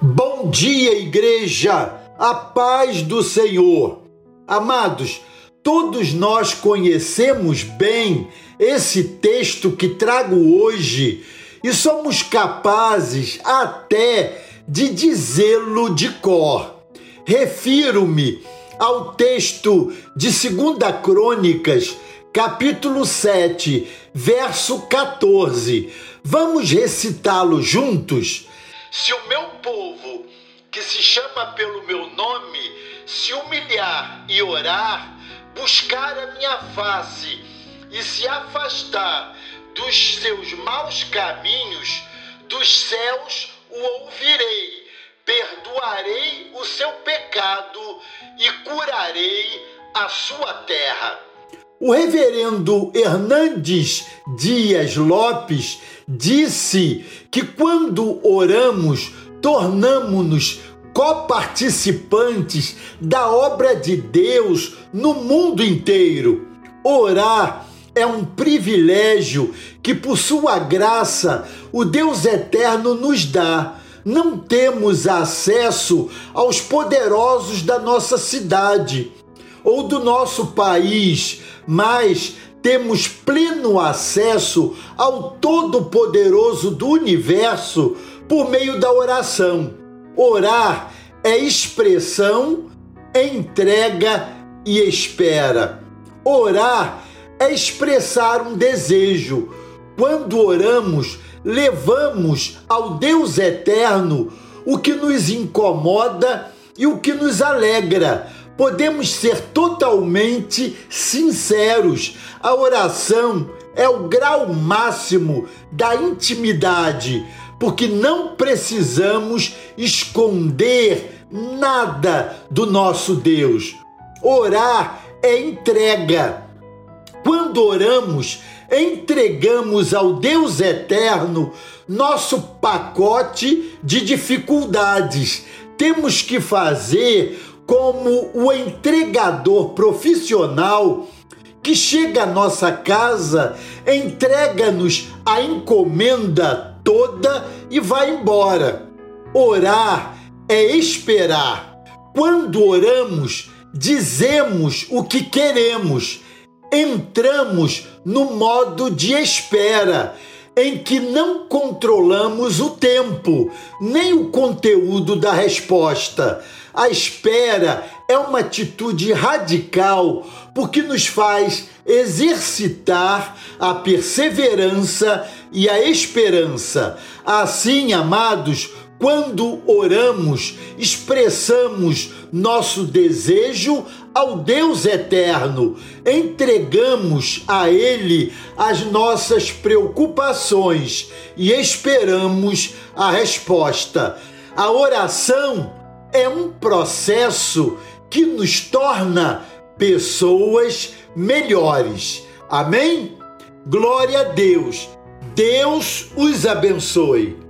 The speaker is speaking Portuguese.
Bom dia, igreja! A paz do Senhor. Amados, todos nós conhecemos bem esse texto que trago hoje e somos capazes até de dizê-lo de cor. Refiro-me ao texto de 2 Crônicas, capítulo 7, verso 14. Vamos recitá-lo juntos? Se o meu povo, que se chama pelo meu nome, se humilhar e orar, buscar a minha face e se afastar dos seus maus caminhos, dos céus o ouvirei, perdoarei o seu pecado e curarei a sua terra. O reverendo Hernandes Dias Lopes disse que quando oramos, tornamos-nos coparticipantes da obra de Deus no mundo inteiro. Orar é um privilégio que, por sua graça, o Deus eterno nos dá. Não temos acesso aos poderosos da nossa cidade ou do nosso país, mas temos pleno acesso ao Todo-Poderoso do universo por meio da oração. Orar é expressão, entrega e espera. Orar é expressar um desejo. Quando oramos, levamos ao Deus eterno o que nos incomoda e o que nos alegra podemos ser totalmente sinceros. A oração é o grau máximo da intimidade, porque não precisamos esconder nada do nosso Deus. Orar é entrega. Quando oramos, entregamos ao Deus eterno nosso pacote de dificuldades. Temos que fazer como o entregador profissional que chega à nossa casa, entrega-nos a encomenda toda e vai embora. Orar é esperar. Quando oramos, dizemos o que queremos, entramos no modo de espera, em que não controlamos o tempo, nem o conteúdo da resposta a espera é uma atitude radical porque nos faz exercitar a perseverança e a esperança. Assim, amados, quando oramos, expressamos nosso desejo ao Deus eterno, entregamos a Ele as nossas preocupações e esperamos a resposta. A oração é um processo que nos torna pessoas melhores. Amém? Glória a Deus. Deus os abençoe.